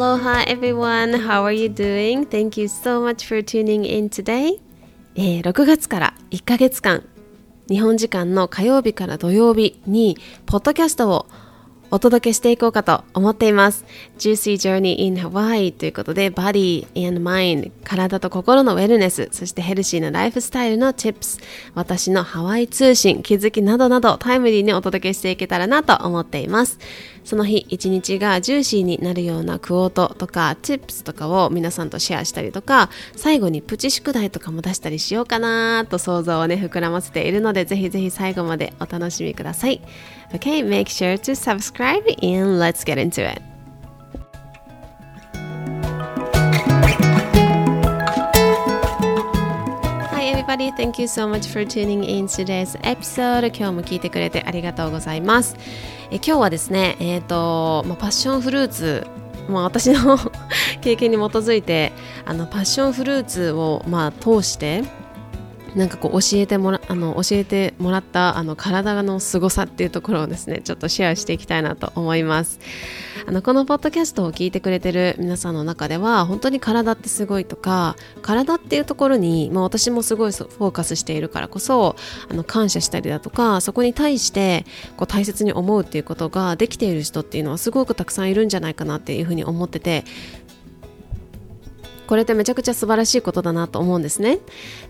Aloha everyone, how are you doing? Thank you so much for tuning in today. えー、6月から1ヶ月間、日本時間の火曜日から土曜日に、ポッドキャストをお届けしていこうかと思っています。Juicy Journey in Hawaii ということで、Body and Mind、体と心のウェルネス、そしてヘルシーなライフスタイルの Tips、私のハワイ通信、気づきなどなどタイムリーにお届けしていけたらなと思っています。その日一日がジューシーになるようなクオートとか Tips とかを皆さんとシェアしたりとか、最後にプチ宿題とかも出したりしようかなと想像をね、膨らませているので、ぜひぜひ最後までお楽しみください。Okay, make sure to subscribe and let's get into it. Hi everybody, thank you so much for tuning in today's episode. 今日も聞いてくれてありがとうございます。え今日はですね、えっ、ー、と、まあ、パッションフルーツまあ、私の 経験に基づいてあのパッションフルーツを、まあ、通してなんかこう教えてもらあの教えてもらったあの体の凄さっていうところをですねちょっとシェアしていきたいなと思います。あのこのポッドキャストを聞いてくれてる皆さんの中では本当に体ってすごいとか体っていうところに、まあ、私もすごいフォーカスしているからこそあの感謝したりだとかそこに対してこう大切に思うっていうことができている人っていうのはすごくたくさんいるんじゃないかなっていうふうに思っててこれってめちゃくちゃ素晴らしいことだなと思うんですね。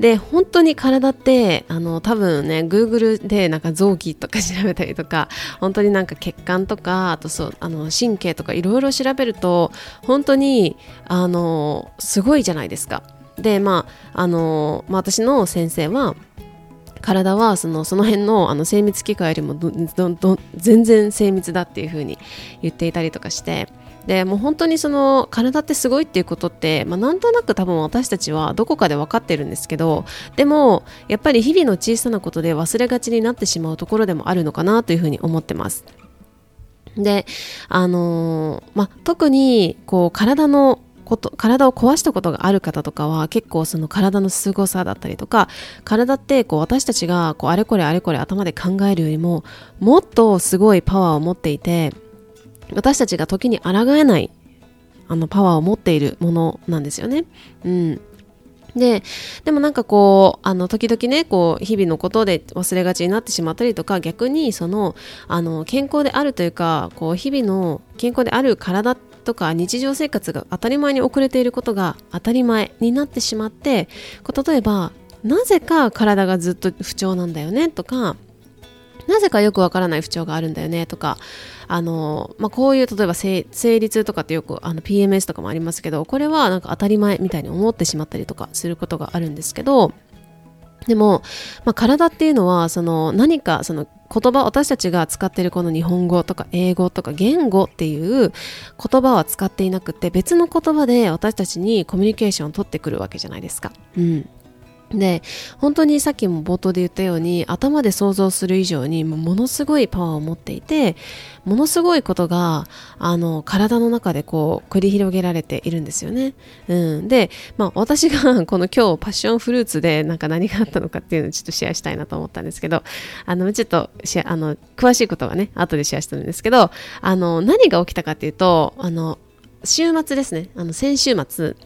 で、本当に体って、あの、多分ね、Google でなんか臓器とか調べたりとか、本当になんか血管とか、あとそう、あの、神経とかいろいろ調べると、本当に、あの、すごいじゃないですか。で、まあ、あの、まあ、私の先生は、体はそのその辺のあの精密機械よりも全然精密だっていう風に言っていたりとかしてでもう本当にその体ってすごいっていうことって、まあ、なんとなく多分私たちはどこかで分かってるんですけどでもやっぱり日々の小さなことで忘れがちになってしまうところでもあるのかなというふうに思ってます。で、あのー、まあ、特にこう体のこと体を壊したことがある方とかは結構その体の凄さだったりとか体ってこう私たちがこうあれこれあれこれ頭で考えるよりももっとすごいパワーを持っていて私たちが時に抗えないあのパワーを持っているものなんですよね。うん。で、でもなんかこう、あの、時々ね、こう、日々のことで忘れがちになってしまったりとか、逆にその、あの、健康であるというか、こう、日々の健康である体とか日常生活が当たり前に遅れていることが当たり前になってしまって、こう例えば、なぜか体がずっと不調なんだよねとか、なぜかよくわからない不調があるんだよねとか、あの、まあ、こういう例えば生理痛とかってよくあの PMS とかもありますけど、これはなんか当たり前みたいに思ってしまったりとかすることがあるんですけど、でも、まあ、体っていうのはその何かその言葉私たちが使ってるこの日本語とか英語とか言語っていう言葉は使っていなくて別の言葉で私たちにコミュニケーションを取ってくるわけじゃないですか。うん、で本当にさっきも冒頭で言ったように頭で想像する以上にものすごいパワーを持っていてものすごいことがあの体の中でこう繰り広げられているんですよね。うん、で、まあ、私が この今日パッションフルーツでなんか何があったのかっていうのをちょっとシェアしたいなと思ったんですけどあのちょっとあの詳しいことはね後でシェアしてるんですけどあの何が起きたかっていうとあの週末ですねあの先週末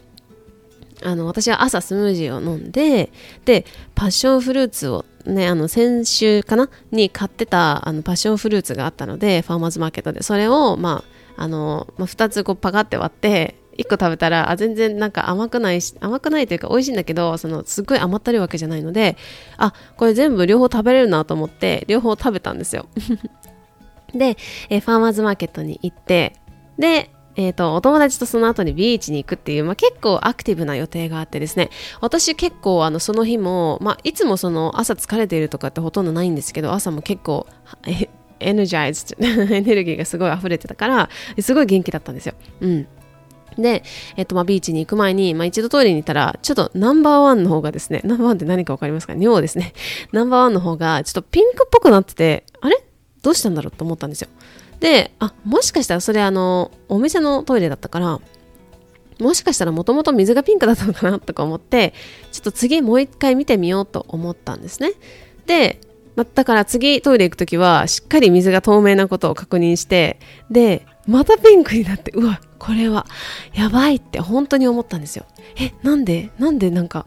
あの私は朝スムージーを飲んででパッションフルーツをねあの先週かな？に買ってたあのパッションフルーツがあったのでファーマーズマーケットで。それをまああの、まあ、2つこうパカって割って1個食べたらあ全然なんか甘くないし甘くないというか美味しいんだけどそのすっごい甘ったるいわけじゃないのであこれ全部両方食べれるなと思って両方食べたんですよ。で、えファーマーズマーケットに行ってでえっ、ー、と、お友達とその後にビーチに行くっていう、まあ、結構アクティブな予定があってですね、私結構あの、その日も、まあ、いつもその朝疲れているとかってほとんどないんですけど、朝も結構、エネジャイズ、エネルギーがすごい溢れてたから、すごい元気だったんですよ。うん。で、えっと、ま、ビーチに行く前に、まあ、一度トイレに行ったら、ちょっとナンバーワンの方がですね、ナンバーワンって何かわかりますか？尿ですね。ナンバーワンの方が、ちょっとピンクっぽくなってて、あれ？どうしたんだろうと思ったんですよ。で、あ、もしかしたらそれあの、お店のトイレだったから、もしかしたらもともと水がピンクだったのかなとか思って、ちょっと次もう一回見てみようと思ったんですね。で、ま、だから次トイレ行くときはしっかり水が透明なことを確認して、で、またピンクになって、うわ、これはやばいって本当に思ったんですよ。えなんで？なんで？なんか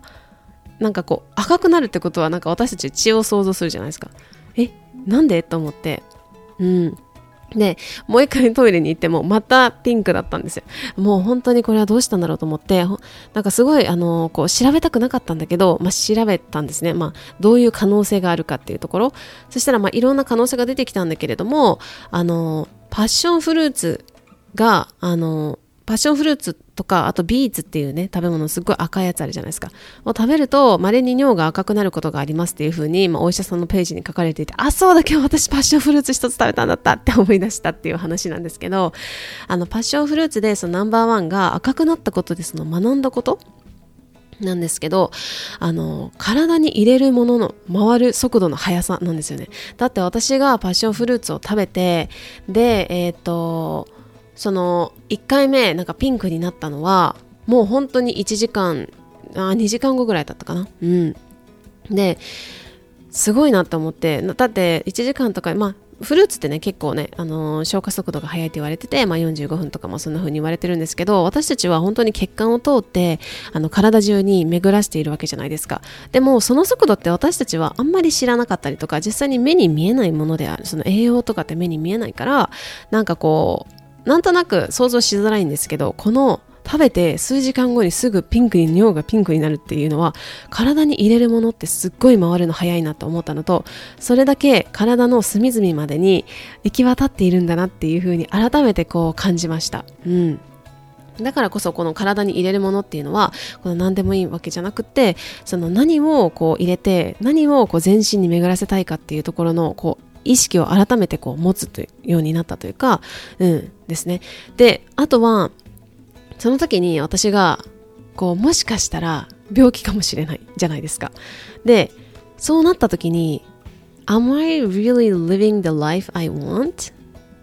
なんかこう赤くなるってことはなんか私たち血を想像するじゃないですか。えなんで？と思って。うん。で、もう一回トイレに行っても、またピンクだったんですよ。もう本当にこれはどうしたんだろうと思って、なんかすごい、あの、こう、調べたくなかったんだけど、まあ、調べたんですね。まあ、どういう可能性があるかっていうところ。そしたら、まあ、いろんな可能性が出てきたんだけれども、あの、パッションフルーツが、あの、パッションフルーツとか、あとビーツっていうね、食べ物すっごい赤いやつあるじゃないですか。を食べると、稀に尿が赤くなることがありますっていうふうに、まあ、お医者さんのページに書かれていて、あ、そうだ、今日私パッションフルーツ一つ食べたんだったって思い出したっていう話なんですけど、あの、パッションフルーツでそのナンバーワンが赤くなったことでその学んだことなんですけど、あの、体に入れるものの回る速度の速さなんですよね。だって私がパッションフルーツを食べて、で、えっ、ー、と、その1回目なんかピンクになったのはもう本当に1時間あ2時間後ぐらいだったかな。うん。ですごいなと思ってだって1時間とかまあフルーツってね結構ね、あのー、消化速度が速いって言われてて、まあ、45分とかもそんな風に言われてるんですけど私たちは本当に血管を通ってあの体中に巡らしているわけじゃないですか。でもその速度って私たちはあんまり知らなかったりとか実際に目に見えないものである。その栄養とかって目に見えないからなんかこうなんとなく想像しづらいんですけどこの食べて数時間後にすぐピンクに尿がピンクになるっていうのは体に入れるものってすっごい回るの早いなと思ったのとそれだけ体の隅々までに行き渡っているんだなっていうふうに改めてこう感じました。うんだからこそこの体に入れるものっていうのはこの何でもいいわけじゃなくてその何をこう入れて何をこう全身に巡らせたいかっていうところのこう意識を改めてこう持つというようになったというか、うんですね。で、あとは、その時に私が、こう、もしかしたら病気かもしれないじゃないですか。で、そうなった時に、Am I really living the life I want? っ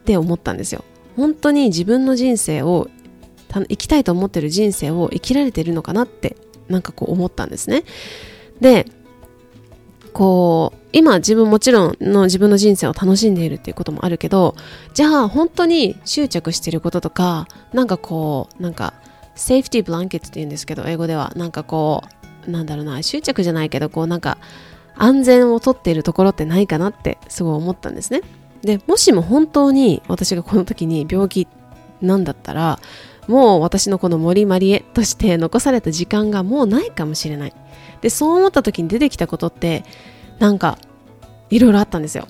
て思ったんですよ。本当に自分の人生を、生きたいと思ってる人生を生きられてるのかなって、なんかこう思ったんですね。で、こう今自分もちろんの自分の人生を楽しんでいるっていうこともあるけどじゃあ本当に執着してることとかなんかこうなんかセーフティーブランケットって言うんですけど英語では。なんかこうなんだろうな執着じゃないけどこうなんか安全をとっているところってないかなってすごい思ったんですね。でもしも本当に私がこの時に病気なんだったらもう私のこの森まりえとして残された時間がもうないかもしれない。でそう思った時に出てきたことってなんかいろいろあったんですよ。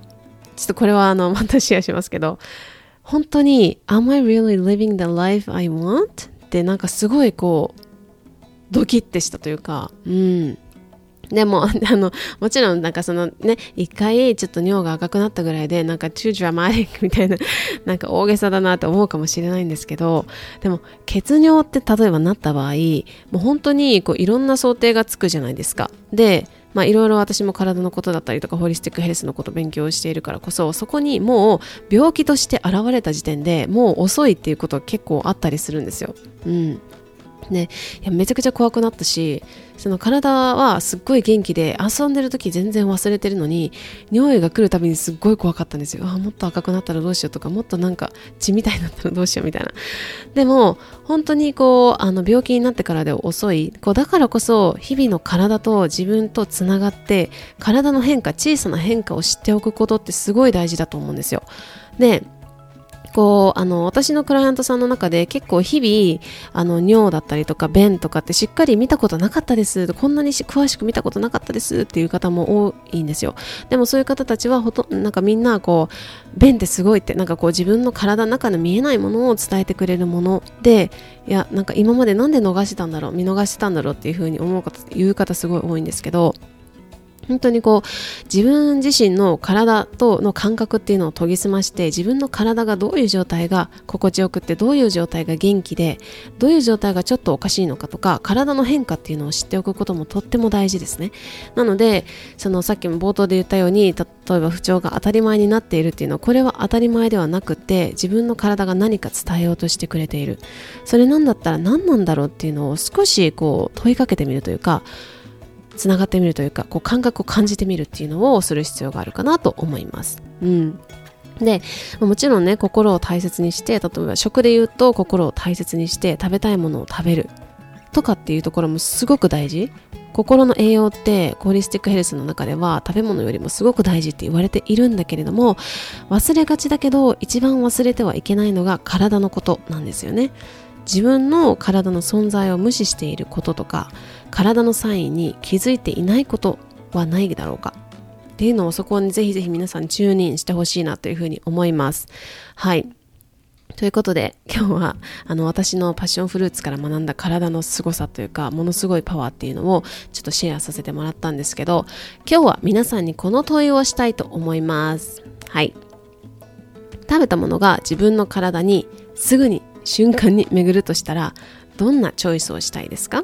ちょっとこれはあのまたシェアしますけど。本当に Am I really living the life I want? ってなんかすごいこうドキッてしたというかうん。でも、あの、もちろん、なんかそのね、一回ちょっと尿が赤くなったぐらいで、なんか too dramatic みたいな、なんか大げさだなって思うかもしれないんですけど、でも、血尿って例えばなった場合、もう本当にこういろんな想定がつくじゃないですか。で、まあいろいろ私も体のことだったりとかホリスティックヘルスのことを勉強しているからこそそこにもう病気として現れた時点でもう遅いっていうこと結構あったりするんですよ。うん、ね、いやめちゃくちゃ怖くなったしその体はすっごい元気で遊んでる時全然忘れてるのに尿意が来るたびにすっごい怖かったんですよ。あもっと赤くなったらどうしようとかもっとなんか血みたいになったらどうしようみたいな。でも本当にこうあの病気になってからで遅いこうだからこそ日々の体と自分とつながって体の変化小さな変化を知っておくことってすごい大事だと思うんですよ。でこうあの私のクライアントさんの中で結構日々あの尿だったりとか便とかってしっかり見たことなかったです。こんなに詳しく見たことなかったですっていう方も多いんですよ。でもそういう方たちはほとなんかみんなこう便ってすごいってなんかこう自分の体の中の見えないものを伝えてくれるものでいやなんか今までなんで逃してたんだろう見逃してたんだろうっていうふうに思う方言う方すごい多いんですけど本当にこう自分自身の体との感覚っていうのを研ぎ澄まして自分の体がどういう状態が心地よくってどういう状態が元気でどういう状態がちょっとおかしいのかとか体の変化っていうのを知っておくこともとっても大事ですね。なのでそのさっきも冒頭で言ったように例えば不調が当たり前になっているっていうのはこれは当たり前ではなくて自分の体が何か伝えようとしてくれている。それなんだったら何なんだろうっていうのを少しこう問いかけてみるというかつながってみるというかこう感覚を感じてみるっていうのをする必要があるかなと思います。うん。でもちろんね心を大切にして例えば食で言うと心を大切にして食べたいものを食べるとかっていうところもすごく大事。心の栄養ってコーリスティックヘルスの中では食べ物よりもすごく大事って言われているんだけれども忘れがちだけど一番忘れてはいけないのが体のことなんですよね。自分の体の存在を無視していることとか体のサインに気づいていないことはないだろうか。っていうのをそこにぜひぜひ皆さんチューニンしてほしいなというふうに思います。はい。ということで今日はあの私のパッションフルーツから学んだ体の凄さというかものすごいパワーっていうのをちょっとシェアさせてもらったんですけど今日は皆さんにこの問いをしたいと思います。はい。食べたものが自分の体にすぐに瞬間に巡るとしたらどんなチョイスをしたいですか？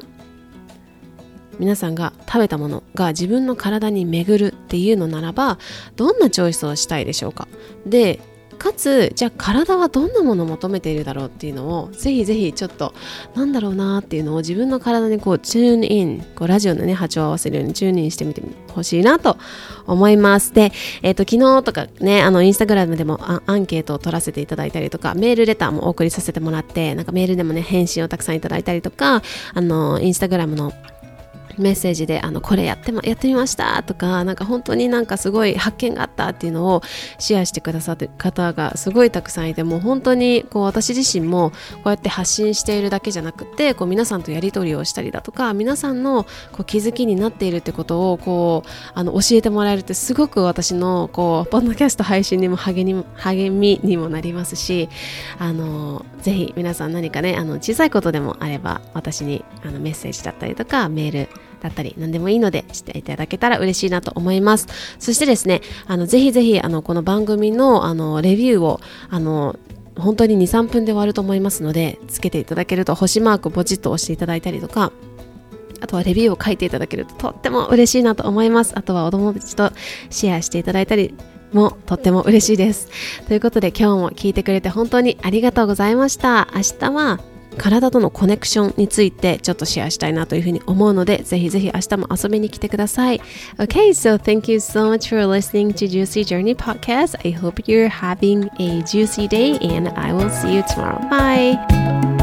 皆さんが食べたものが自分の体に巡るっていうのならばどんなチョイスをしたいでしょうか？でかつじゃあ体はどんなものを求めているだろうっていうのをぜひぜひちょっとなんだろうなっていうのを自分の体にこうチューンインこうラジオのね波長を合わせるようにチューンインしてみてほしいなと思います。で、えっ、ー、と昨日とかねあのインスタグラムでもアンケートを取らせていただいたりとかメールレターもお送りさせてもらってなんかメールでもね返信をたくさんいただいたりとかあのインスタグラムのメッセージであのこれやって,、やってみましたとかなんか本当になんかすごい発見があったっていうのをシェアしてくださって方がすごいたくさんいてもう本当にこう私自身もこうやって発信しているだけじゃなくてこう皆さんとやり取りをしたりだとか皆さんのこう気づきになっているってことをこうあの教えてもらえるってすごく私のこうポッドキャスト配信にも励に励みにもなりますしあのぜひ皆さん何かねあの小さいことでもあれば私にあのメッセージだったりとかメールだったり何でもいいのでしていただけたら嬉しいなと思いますそしてですねあのぜひぜひあのこの番組のあのレビューをあの本当に23分で終わると思いますのでつけていただけると星マークポチッと押していただいたりとかあとはレビューを書いていただけるととっても嬉しいなと思いますあとはお友達とシェアしていただいたりもとっても嬉しいです。ということで今日も聞いてくれて本当にありがとうございました。明日は体とのコネクションについてちょっとシェアしたいなというふうに思うのでぜひぜひ明日も遊びに来てください Okay, so thank you so much for listening to Juicy Journey podcast. I hope you're having a juicy day and I will see you tomorrow. Bye!